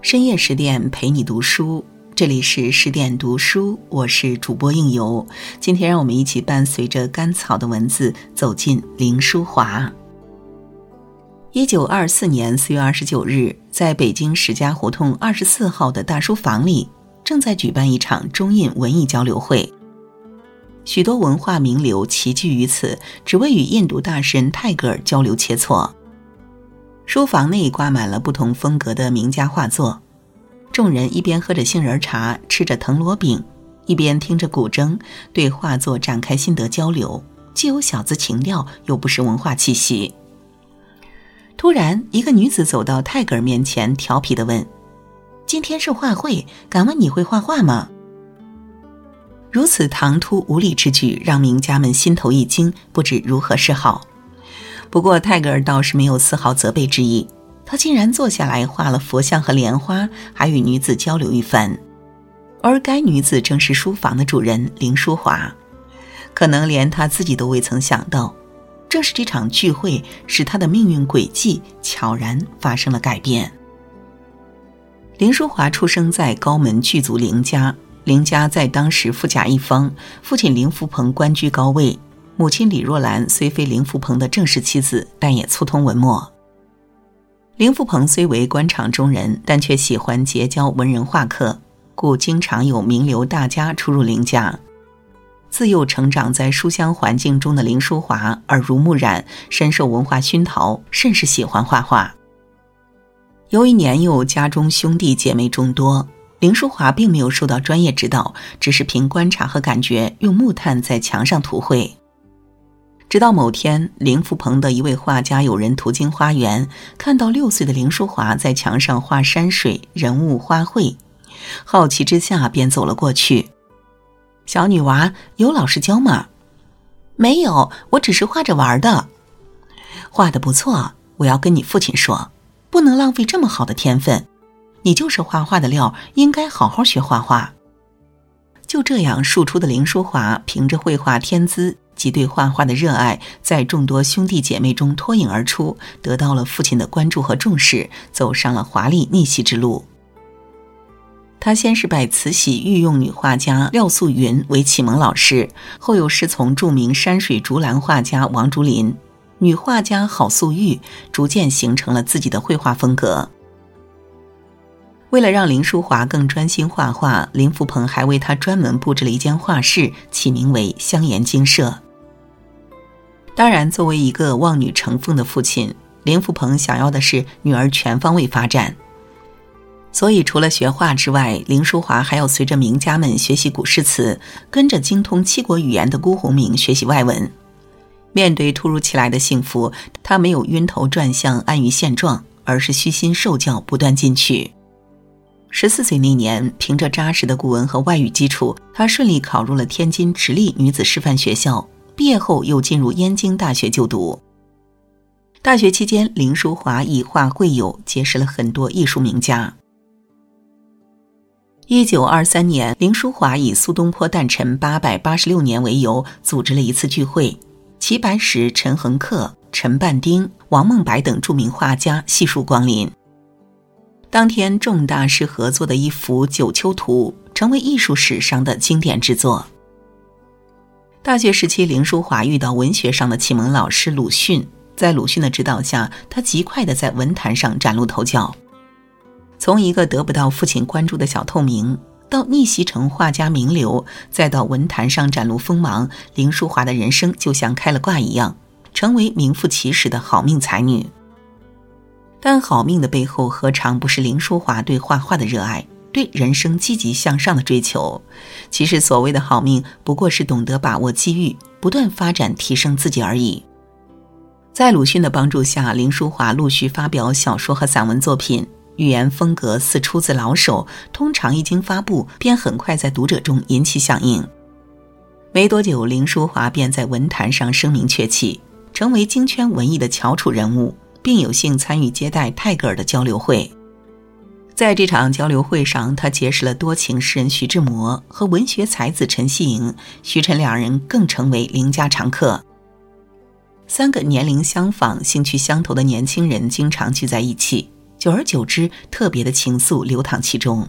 深夜十点陪你读书，这里是十点读书，我是主播应由。今天让我们一起伴随着甘草的文字走进林淑华。一九二四年四月二十九日，在北京石家胡同二十四号的大书房里，正在举办一场中印文艺交流会。许多文化名流齐聚于此，只为与印度大神泰戈尔交流切磋。书房内挂满了不同风格的名家画作，众人一边喝着杏仁茶，吃着藤萝饼，一边听着古筝，对画作展开心得交流，既有小资情调，又不失文化气息。突然，一个女子走到泰戈尔面前，调皮地问：“今天是画会，敢问你会画画吗？”如此唐突无礼之举，让名家们心头一惊，不知如何是好。不过泰戈尔倒是没有丝毫责备之意，他竟然坐下来画了佛像和莲花，还与女子交流一番。而该女子正是书房的主人林淑华，可能连他自己都未曾想到，正是这场聚会使他的命运轨迹悄然发生了改变。林淑华出生在高门巨族林家，林家在当时富甲一方，父亲林福鹏官居高位。母亲李若兰虽非林福鹏的正式妻子，但也粗通文墨。林福鹏虽为官场中人，但却喜欢结交文人画客，故经常有名流大家出入林家。自幼成长在书香环境中的林淑华耳濡目染，深受文化熏陶，甚是喜欢画画。由于年幼，家中兄弟姐妹众多，林淑华并没有受到专业指导，只是凭观察和感觉，用木炭在墙上涂绘。直到某天，林福鹏的一位画家友人途经花园，看到六岁的林淑华在墙上画山水、人物、花卉，好奇之下便走了过去。小女娃有老师教吗？没有，我只是画着玩的。画的不错，我要跟你父亲说，不能浪费这么好的天分。你就是画画的料，应该好好学画画。就这样，庶出的林淑华凭着绘画天资。及对画画的热爱，在众多兄弟姐妹中脱颖而出，得到了父亲的关注和重视，走上了华丽逆袭之路。他先是拜慈禧御用女画家廖素云为启蒙老师，后又师从著名山水竹篮画家王竹林、女画家郝素玉，逐渐形成了自己的绘画风格。为了让林淑华更专心画画，林福鹏还为她专门布置了一间画室，起名为香颜精舍。当然，作为一个望女成凤的父亲，林福鹏想要的是女儿全方位发展。所以，除了学画之外，林淑华还要随着名家们学习古诗词，跟着精通七国语言的辜鸿铭学习外文。面对突如其来的幸福，他没有晕头转向、安于现状，而是虚心受教，不断进取。十四岁那年，凭着扎实的古文和外语基础，他顺利考入了天津直隶女子师范学校。毕业后又进入燕京大学就读。大学期间，林淑华以画会友，结识了很多艺术名家。一九二三年，林淑华以苏东坡诞辰八百八十六年为由，组织了一次聚会，齐白石、陈恒恪、陈半丁、王孟白等著名画家悉数光临。当天，众大师合作的一幅《九丘图》成为艺术史上的经典之作。大学时期，林淑华遇到文学上的启蒙老师鲁迅，在鲁迅的指导下，他极快地在文坛上崭露头角。从一个得不到父亲关注的小透明，到逆袭成画家名流，再到文坛上展露锋芒，林淑华的人生就像开了挂一样，成为名副其实的好命才女。但好命的背后，何尝不是林淑华对画画的热爱？对人生积极向上的追求，其实所谓的好命，不过是懂得把握机遇，不断发展提升自己而已。在鲁迅的帮助下，林淑华陆续发表小说和散文作品，语言风格似出自老手，通常一经发布，便很快在读者中引起响应。没多久，林淑华便在文坛上声名鹊起，成为京圈文艺的翘楚人物，并有幸参与接待泰戈尔的交流会。在这场交流会上，他结识了多情诗人徐志摩和文学才子陈希莹，徐陈两人更成为林家常客。三个年龄相仿、兴趣相投的年轻人经常聚在一起，久而久之，特别的情愫流淌其中。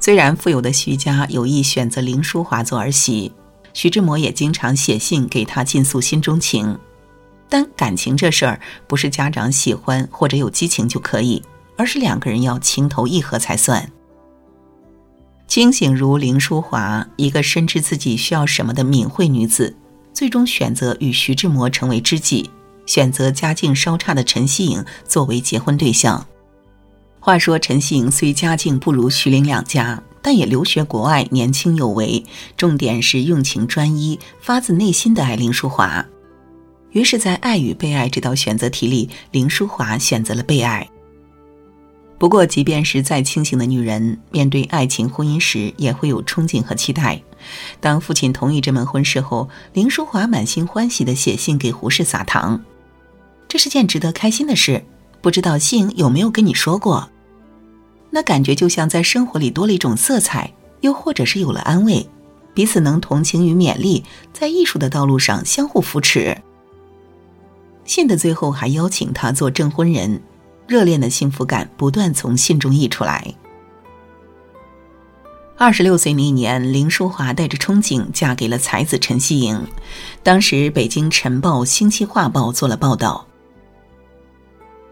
虽然富有的徐家有意选择林淑华做儿媳，徐志摩也经常写信给她尽诉心中情，但感情这事儿不是家长喜欢或者有激情就可以，而是两个人要情投意合才算。清醒如林淑华，一个深知自己需要什么的敏慧女子，最终选择与徐志摩成为知己，选择家境稍差的陈希颖作为结婚对象。话说陈希颖虽家境不如徐玲两家，但也留学国外，年轻有为，重点是用情专一，发自内心的爱林淑华。于是，在爱与被爱这道选择题里，林淑华选择了被爱。不过，即便是再清醒的女人，面对爱情婚姻时，也会有憧憬和期待。当父亲同意这门婚事后，林淑华满心欢喜地写信给胡适撒糖，这是件值得开心的事。不知道信有没有跟你说过？那感觉就像在生活里多了一种色彩，又或者是有了安慰，彼此能同情与勉励，在艺术的道路上相互扶持。信的最后还邀请他做证婚人，热恋的幸福感不断从信中溢出来。二十六岁那年，林淑华带着憧憬嫁给了才子陈希莹，当时北京晨报、星期画报做了报道。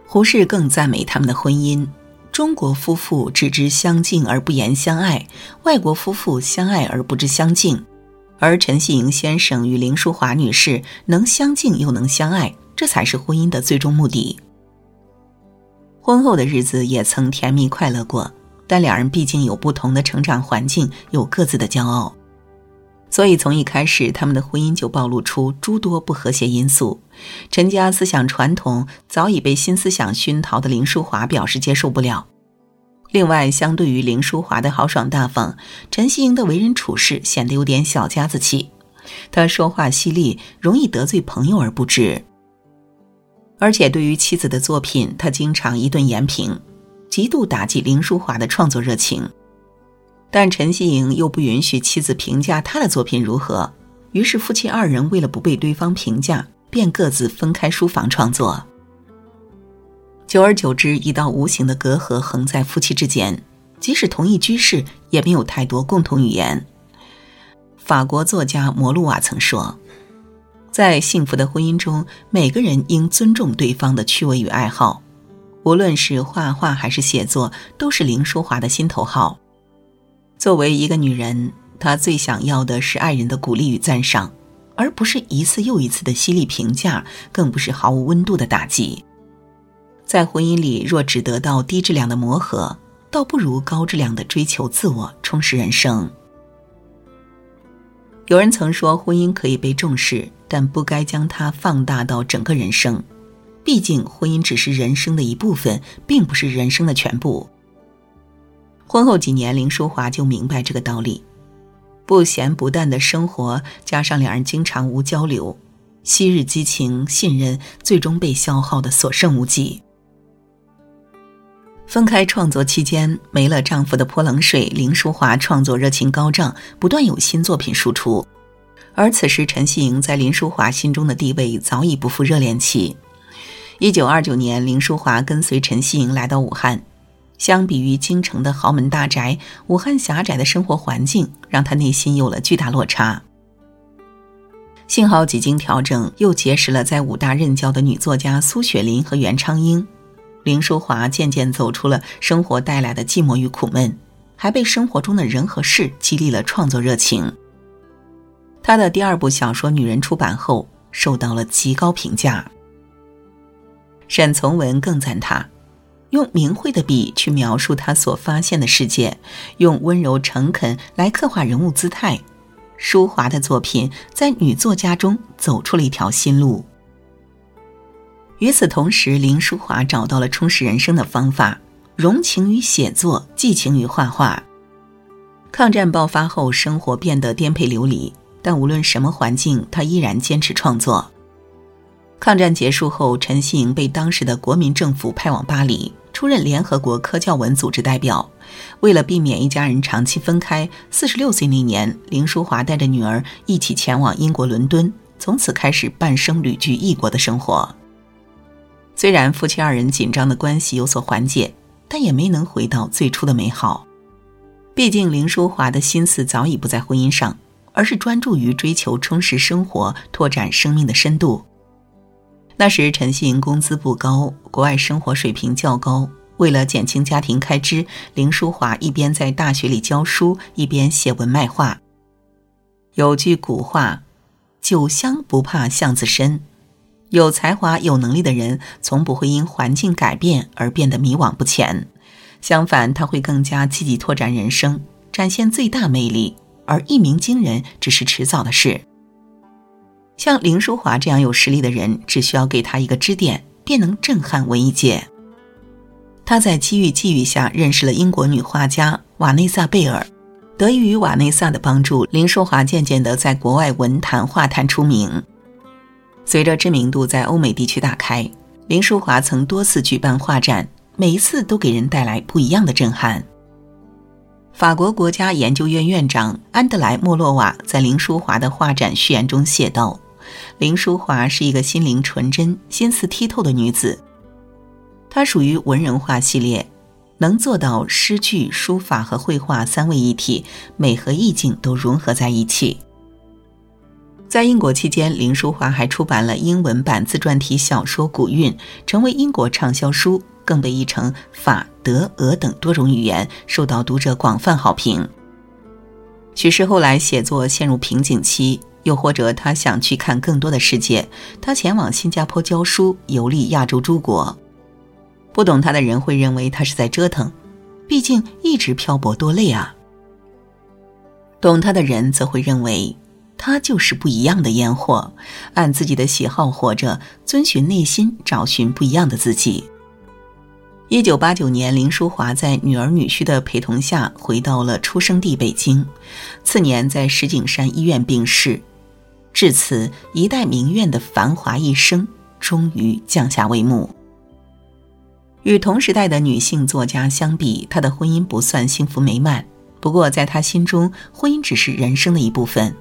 胡适更赞美他们的婚姻：中国夫妇只知相敬而不言相爱，外国夫妇相爱而不知相敬。而陈希莹先生与林淑华女士能相敬又能相爱，这才是婚姻的最终目的。婚后的日子也曾甜蜜快乐过，但两人毕竟有不同的成长环境，有各自的骄傲。所以，从一开始，他们的婚姻就暴露出诸多不和谐因素。陈家思想传统早已被新思想熏陶的林淑华表示接受不了。另外，相对于林淑华的豪爽大方，陈希莹的为人处事显得有点小家子气。他说话犀利，容易得罪朋友而不知。而且，对于妻子的作品，他经常一顿严评，极度打击林淑华的创作热情。但陈希莹又不允许妻子评价他的作品如何，于是夫妻二人为了不被对方评价，便各自分开书房创作。久而久之，一道无形的隔阂横在夫妻之间，即使同一居室，也没有太多共同语言。法国作家摩路瓦曾说：“在幸福的婚姻中，每个人应尊重对方的趣味与爱好，无论是画画还是写作，都是林淑华的心头好。”作为一个女人，她最想要的是爱人的鼓励与赞赏，而不是一次又一次的犀利评价，更不是毫无温度的打击。在婚姻里，若只得到低质量的磨合，倒不如高质量的追求自我，充实人生。有人曾说，婚姻可以被重视，但不该将它放大到整个人生。毕竟，婚姻只是人生的一部分，并不是人生的全部。婚后几年，林淑华就明白这个道理。不咸不淡的生活，加上两人经常无交流，昔日激情、信任，最终被消耗的所剩无几。分开创作期间，没了丈夫的泼冷水，林淑华创作热情高涨，不断有新作品输出。而此时，陈希莹在林淑华心中的地位早已不复热恋期。一九二九年，林淑华跟随陈希莹来到武汉。相比于京城的豪门大宅，武汉狭窄的生活环境让她内心有了巨大落差。幸好几经调整，又结识了在武大任教的女作家苏雪林和袁昌英，林淑华渐渐走出了生活带来的寂寞与苦闷，还被生活中的人和事激励了创作热情。他的第二部小说《女人》出版后，受到了极高评价。沈从文更赞她。用明慧的笔去描述他所发现的世界，用温柔诚恳来刻画人物姿态，淑华的作品在女作家中走出了一条新路。与此同时，林淑华找到了充实人生的方法，融情于写作，寄情于画画。抗战爆发后，生活变得颠沛流离，但无论什么环境，她依然坚持创作。抗战结束后，陈希莹被当时的国民政府派往巴黎，出任联合国科教文组织代表。为了避免一家人长期分开，四十六岁那年，林淑华带着女儿一起前往英国伦敦，从此开始半生旅居异国的生活。虽然夫妻二人紧张的关系有所缓解，但也没能回到最初的美好。毕竟林淑华的心思早已不在婚姻上，而是专注于追求充实生活、拓展生命的深度。那时陈信工资不高，国外生活水平较高。为了减轻家庭开支，林淑华一边在大学里教书，一边写文卖画。有句古话：“酒香不怕巷子深。”有才华、有能力的人，从不会因环境改变而变得迷惘不前。相反，他会更加积极拓展人生，展现最大魅力。而一鸣惊人只是迟早的事。像林淑华这样有实力的人，只需要给他一个支点，便能震撼文艺界。他在机遇际遇下认识了英国女画家瓦内萨·贝尔，得益于瓦内萨的帮助，林淑华渐渐地在国外文坛、画坛出名。随着知名度在欧美地区打开，林淑华曾多次举办画展，每一次都给人带来不一样的震撼。法国国家研究院院长安德莱·莫洛瓦在林淑华的画展序言中写道：“林淑华是一个心灵纯真、心思剔透的女子。她属于文人画系列，能做到诗句、书法和绘画三位一体，美和意境都融合在一起。”在英国期间，林淑华还出版了英文版自传体小说《古韵》，成为英国畅销书，更被译成法、德、俄等多种语言，受到读者广泛好评。许是后来写作陷入瓶颈期，又或者他想去看更多的世界，他前往新加坡教书，游历亚洲诸国。不懂他的人会认为他是在折腾，毕竟一直漂泊多累啊。懂他的人则会认为。他就是不一样的烟火，按自己的喜好活着，遵循内心，找寻不一样的自己。一九八九年，林淑华在女儿女婿的陪同下回到了出生地北京，次年在石景山医院病逝。至此，一代名媛的繁华一生终于降下帷幕。与同时代的女性作家相比，她的婚姻不算幸福美满，不过在她心中，婚姻只是人生的一部分。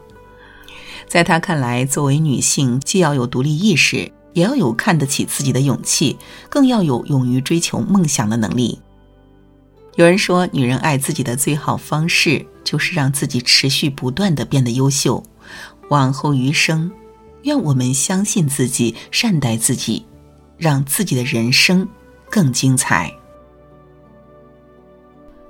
在她看来，作为女性，既要有独立意识，也要有看得起自己的勇气，更要有勇于追求梦想的能力。有人说，女人爱自己的最好方式，就是让自己持续不断的变得优秀。往后余生，愿我们相信自己，善待自己，让自己的人生更精彩。